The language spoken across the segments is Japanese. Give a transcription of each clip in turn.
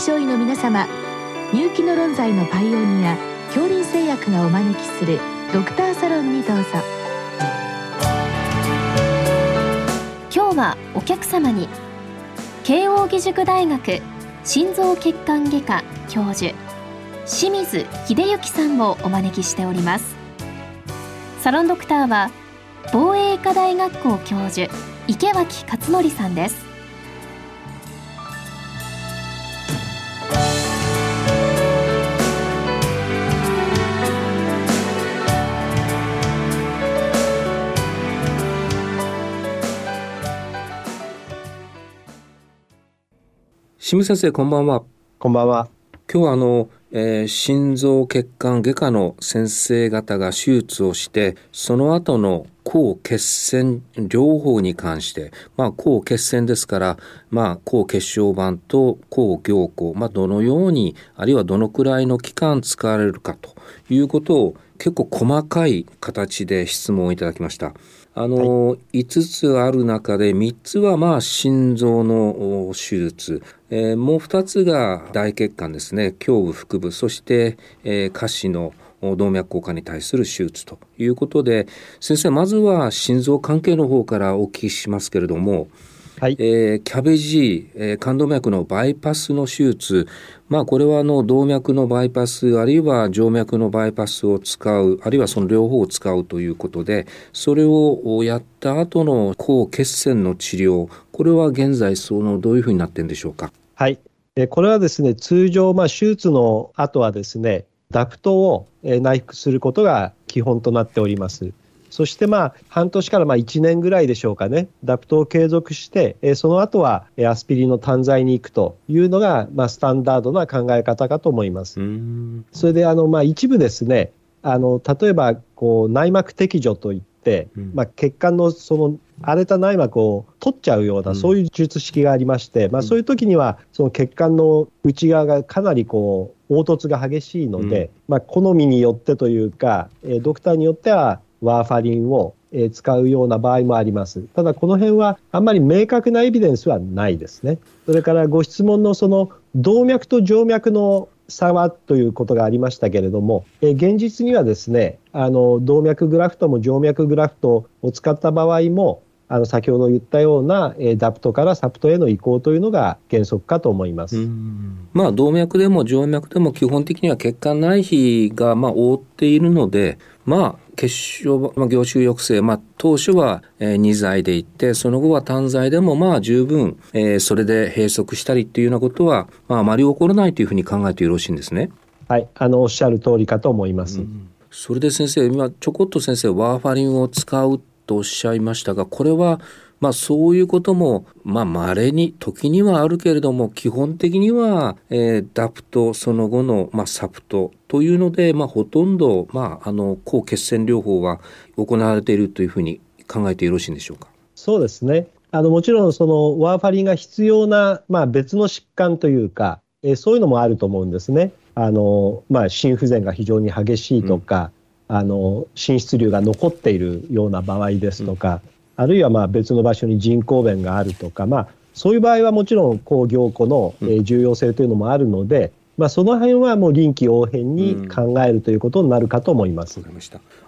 症医の皆様入気の論剤のパイオニア恐林製薬がお招きするドクターサロンにどうぞ。今日はお客様に慶應義塾大学心臓血管外科教授清水秀幸さんをお招きしております。サロンドクターは防衛医科大学校教授池脇勝則さんです。清水先生こんばんはこんばんは今日はあの、えー、心臓血管外科の先生方が手術をしてその後の抗血栓療法に関して、まあ、抗血栓ですから、まあ、抗血小板と抗凝固、まあ、どのようにあるいはどのくらいの期間使われるかということを結構細かい形で質問をいただきました。あの、はい、5つある中で3つはまあ心臓の手術、えー、もう2つが大血管ですね。胸部腹部。そして、えー、下肢の動脈硬化に対する手術ということで先生まずは心臓関係の方からお聞きしますけれども、はいえー、キャベジー、えー、冠動脈のバイパスの手術、まあ、これはあの動脈のバイパスあるいは静脈のバイパスを使うあるいはその両方を使うということでそれをやった後の抗血栓の治療これは現在そのどういうふうになってるんでしょうか？はいこれはですね通常、まあ、手術の後はですねダクトを内服することが基本となっております。そしてまあ半年からまあ1年ぐらいでしょうかね、ダプトを継続して、その後はアスピリンの単剤に行くというのが、まあ、スタンダードな考え方かと思います。それであのまあ一部ですね、あの例えばこう内膜摘除といって、まあ、血管のその荒れた内膜を取っちゃうような、そういう術式がありまして、まあ、そういう時には、その血管の内側がかなりこう凹凸が激しいので、まあ、好みによってというか、ドクターによっては、ワーファリンを使うような場合もあります。ただ、この辺はあんまり明確なエビデンスはないですね。それからご質問のその動脈と静脈の差はということがありましたけれども、え現実にはですね、あの動脈グラフトも静脈グラフトを使った場合も、あの先ほど言ったような、えダプトからサプトへの移行というのが原則かと思います。まあ動脈でも静脈でも基本的には血管内皮がまあ覆っているので、まあ血小まあ、凝集抑制、まあ、当初は、えー、2剤でいってその後は単剤でもまあ十分、えー、それで閉塞したりっていうようなことは、まあ、あまり起こらないというふうに考えてよろしいんですね。はいあのおっしゃる通りかと思います。うん、それで先生今ちょこっと先生ワーファリンを使うとおっしゃいましたがこれはまあそういうことも、まあ稀に、時にはあるけれども、基本的には、えー、ダプト、その後の、まあ、サプトというので、まあほとんど、まああの、抗血栓療法は行われているというふうに考えてよろしいんでしょうか？そうですね。あの、もちろんそのワーファリンが必要な、まあ別の疾患というか、えー、そういうのもあると思うんですね。あの、まあ心不全が非常に激しいとか、うん、あの、心室瘤が残っているような場合ですとか、うんあるいはまあ別の場所に人工弁があるとか、まあ、そういう場合はもちろん工業庫の重要性というのもあるので、うん、まあ、その辺はもう臨機応変に考えるということになるかと思います。うん、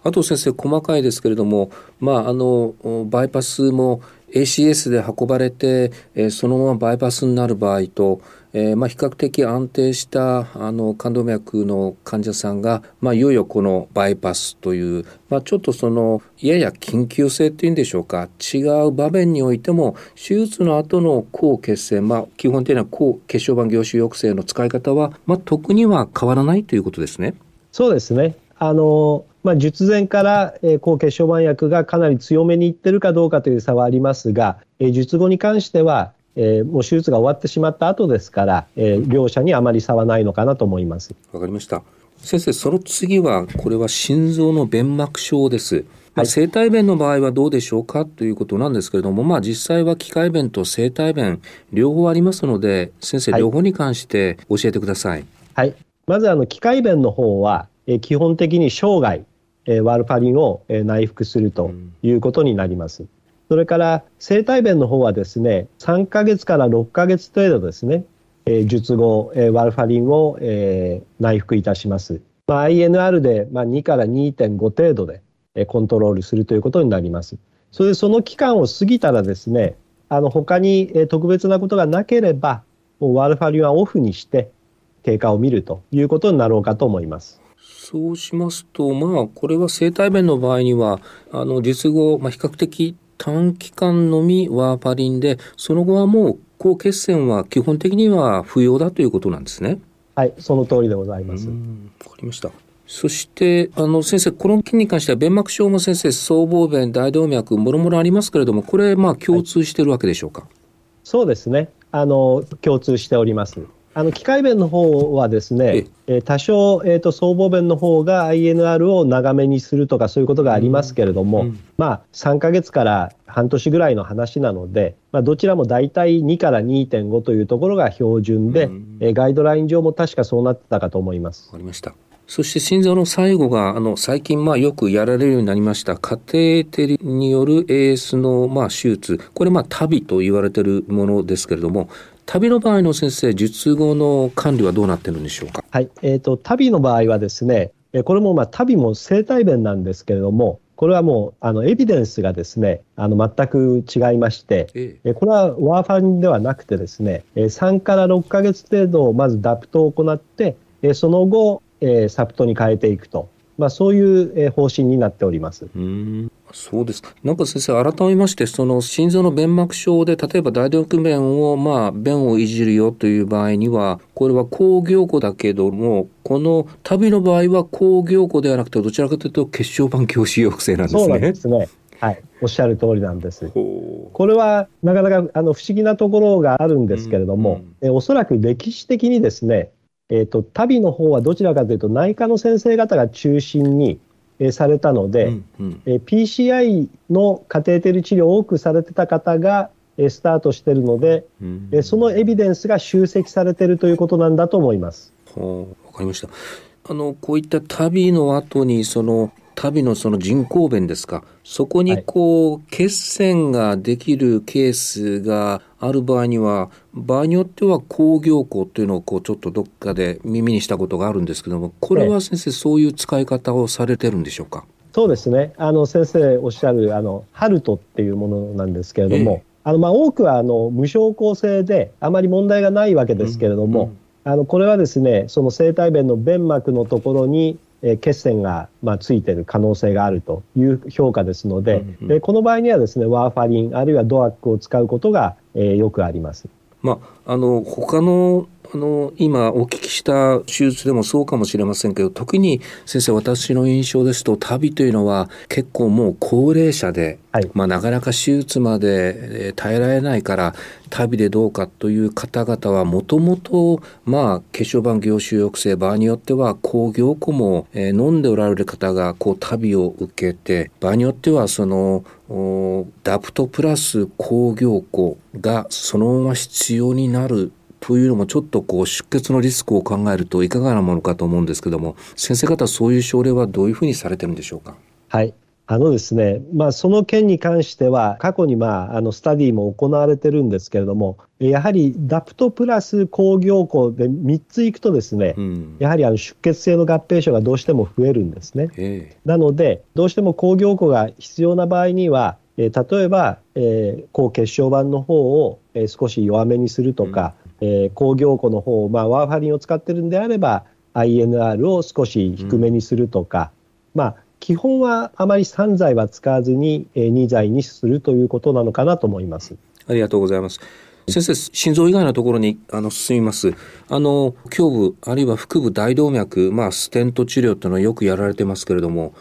あと先生細かいですけれども、まあ、あのバイパスも ACS で運ばれて、えー、そのままバイパスになる場合とえー、まあ、比較的安定したあの冠動脈の患者さんが、まあ、いよいよこのバイパスという、まあ、ちょっとそのやや緊急性っていうんでしょうか違う場面においても手術の後の抗血栓、まあ、基本的には抗血小板凝集抑制の使い方は、まあ、特には変わらないということですね。そうですねあのまあ、術前から、えー、抗血小板薬がかなり強めにいってるかどうかという差はありますが、えー、術後に関しては、えー、もう手術が終わってしまった後ですから、えー、両者にあまり差はないのかなと思います。わかりました。先生、その次は、これは心臓の弁膜症です。まあ、生体弁の場合はどうでしょうかということなんですけれども、まあ、実際は機械弁と生体弁両方ありますので先生、両方に関して教えてください。はい、まずあの機械弁の方は、え基本的に生涯、えワルパリンを、え内服するということになります。うんそれから生体弁の方はですね、3ヶ月から6ヶ月程度ですね、えー、術後、えー、ワルファリンを、えー、内服いたします。まあ、INR で、まあ、2から2.5程度で、えー、コントロールするということになります。それでその期間を過ぎたらですね、あの他に、えー、特別なことがなければ、もうワルファリンはオフにして経過を見るということになろうかと思います。そうしますと、まあ、これは生体弁の場合には、あの、術後、まあ、比較的短期間のみワーパリンで、その後はもう抗血栓は基本的には不要だということなんですね。はい、その通りでございます。わかりました。そして、あの、先生、この菌に関しては、弁膜症も先生、僧帽弁、大動脈、もろもろありますけれども、これ、まあ、共通してるわけでしょうか、はい、そうですね。あの、共通しております。あの機械弁の方はですね、えー、多少、えーと、僧帽弁の方が INR を長めにするとかそういうことがありますけれども、うん、まあ、3か月から半年ぐらいの話なので、まあ、どちらも大体2から2.5というところが標準で、うん、えー、ガイドライン上も確かそうなってたかと思います。わかりましたそして心臓の最後が、あの、最近、まあ、よくやられるようになりました、カテーテルによる AS の、まあ、手術。これ、まあ、旅と言われているものですけれども、旅の場合の先生、術後の管理はどうなってるんでしょうか？はい、えっ、ー、と、旅の場合はですね、これもまあ旅も生体弁なんですけれども、これはもうあのエビデンスがですねあの全く違いまして、ええ、これはワーファリンではなくてですね3から6か月程度まずダプトを行ってその後サプトに変えていくと、まあ、そういう方針になっております。うんそうですか。なんか先生、改めまして、その心臓の弁膜症で、例えば大動脈弁を、まあ、弁をいじるよという場合には、これは工業庫だけども、この旅の場合は工業庫ではなくて、どちらかというと血小板狭心抑制なんですね。そうなんですね。はい、おっしゃる通りなんです。これはなかなかあの不思議なところがあるんですけれども、うんうん、えおそらく歴史的にですね、えーと旅の方はどちらかというと内科の先生方が中心にされたので、うんうん、PCI のカテーテル治療を多くされてた方がスタートしているので、うんうん、そのエビデンスが集積されているということなんだと思います。はあ、わかりました。あのこういった旅の後にその旅のその人工弁ですか。そこにこう、はい、血栓ができるケースがある場合には場合によっては工業校というのをこうちょっとどっかで耳にしたことがあるんですけどもこれは先生、そういう使い方をされてるんでしょうか。そうですね。あの先生おっしゃるあのハルトっていうものなんですけれども、えー、あのまあ多くはあの無症候性であまり問題がないわけですけれども、うん。うん、あのこれはですねその生体弁の弁膜のところにえ血栓が、まあ、ついている可能性があるという評価ですので、うんうん、この場合にはですねワーファリンあるいはドアックを使うことが、えー、よくあります。まあ、あの他のあの今お聞きした手術でもそうかもしれませんけど特に先生私の印象ですと旅というのは結構もう高齢者で、はい、まあ、なかなか手術まで耐えられないから旅でどうかという方々はもともとまあ血小板凝集抑制場合によっては工業庫も、えー、飲んでおられる方がこう旅を受けて場合によってはそのダプトプラス工業庫がそのまま必要になるというのもちょっとこう出血のリスクを考えるといかがなものかと思うんですけども先生方そういう症例はどういうふうにされてるんでしょうか？はい。あのですね、まあ、その件に関しては、過去に、まあ、あのスタディも行われてるんですけれども、やはりダプトプラス工業庫で3ついくとですね、うん、やはりあの出血性の合併症がどうしても増えるんですね。なので、どうしても工業庫が必要な場合には、えー、例えば、えー、抗血小板の方を、えー、少し弱めにするとか、えー、工業庫の方、まあ、ワーファリンを使ってるんであれば、INR を少し低めにするとか、うん、まあ、基本はあまり3剤は使わずに、えー、2剤にするということなのかなと思います。ありがとうございます。先生、心臓以外のところにあの進みます。あの、胸部、あるいは腹部大動脈、まあ、ステント治療っていうのはよくやられてますけれども、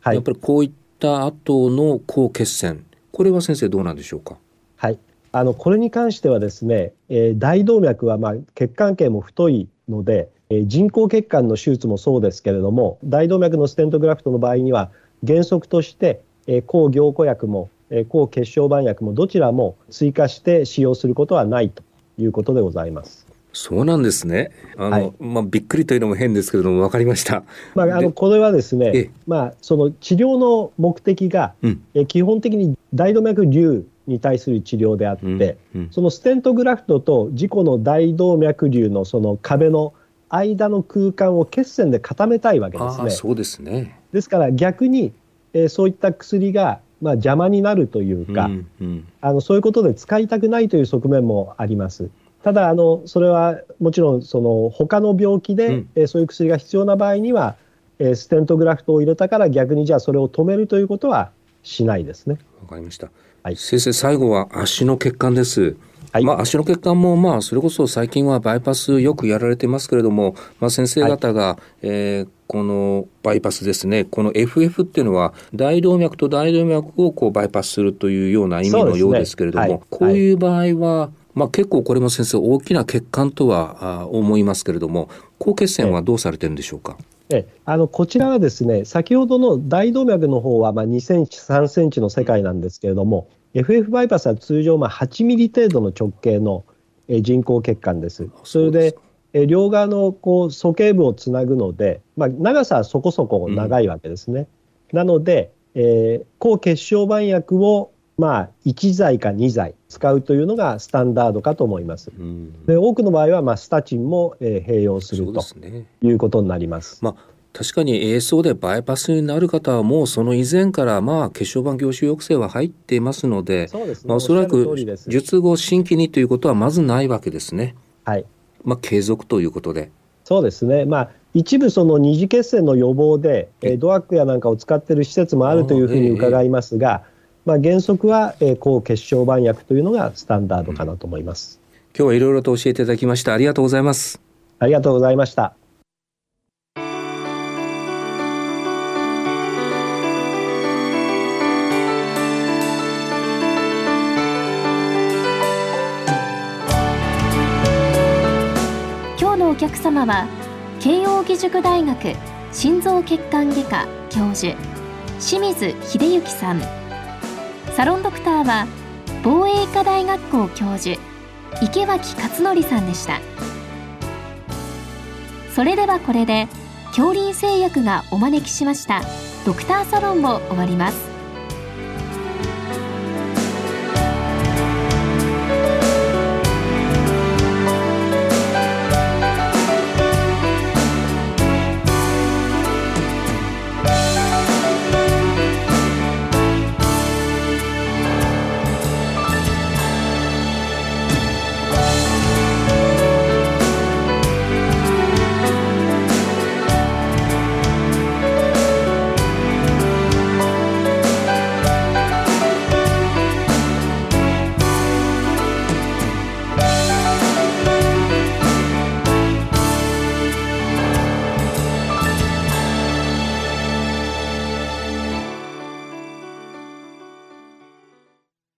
はい、やっぱりこういった後の抗血栓、これは先生どうなんでしょうか？はい。あのこれに関してはですね、えー、大動脈はまあ血管系も太いので、えー、人工血管の手術もそうですけれども大動脈のステントグラフトの場合には原則として、えー、抗凝固薬も、えー、抗血小板薬もどちらも追加して使用することはないということでございます。そうなんですね。あの、はい、まあ、びっくりというのも変ですけれども、わかりました。まあ、あの、これはですね、まあ、その治療の目的が、うん、え基本的に大動脈瘤に対する治療であって、うんうんそのステントグラフトと自己の大動脈瘤のその壁の間の空間を血栓で固めたいわけですね。そうですね。ですから逆に、えーそういった薬が、まあ、邪魔になるというか、うんうんあのそういうことで使いたくないという側面もあります。ただあの、それはもちろんその他の病気で、うんえーそういう薬が必要な場合には、えーステントグラフトを入れたから逆にじゃあそれを止めるということはしないですね。わかりました。はい。先生最後は足の血管です。はい。まあ足の血管もまあそれこそ最近はバイパスよくやられてますけれども、まあ先生方が、えーこのバイパスですね、この FF っていうのは大動脈と大動脈をこうバイパスするというような意味のようですけれども、ねはい。こういう場合は、まあ結構これも先生大きな血管とはあ思いますけれども、高血栓はどうされてるんでしょうか？えあのこちらはですね、先ほどの大動脈の方はまあ2センチ、3センチの世界なんですけれども、FF バイパスは通常まあ8ミリ程度の直径のえー人工血管です。それで両側のこう鼠径部をつなぐので、まあ、長さはそこそこ長いわけですね。なので、えー抗血小板薬をまあ1剤か2剤使うというのがスタンダードかと思います。うんで多くの場合はまあスタチンもえー併用するとですね。いうことになります。まあ確かに ASO でバイパスになる方はもうその以前からまあ血小板凝集抑制は入っていますので、そうですね。まあ、おそらく術後新規にということはまずないわけですね。はい。まあ継続ということで。そうですね。まあ一部その二次血栓の予防で、えードアックやなんかを使っている施設もあるというふうに伺いますが、まあ原則は、えー抗血小板薬というのがスタンダードかなと思います。今日はいろいろと教えていただきましてありがとうございます。ありがとうございました。今日のお客様は慶應義塾大学心臓血管外科教授清水秀幸さんサロンドクターは防衛医科大学校教授池脇勝則さんでした。それではこれで恐林製薬がお招きしましたドクターサロンを終わります。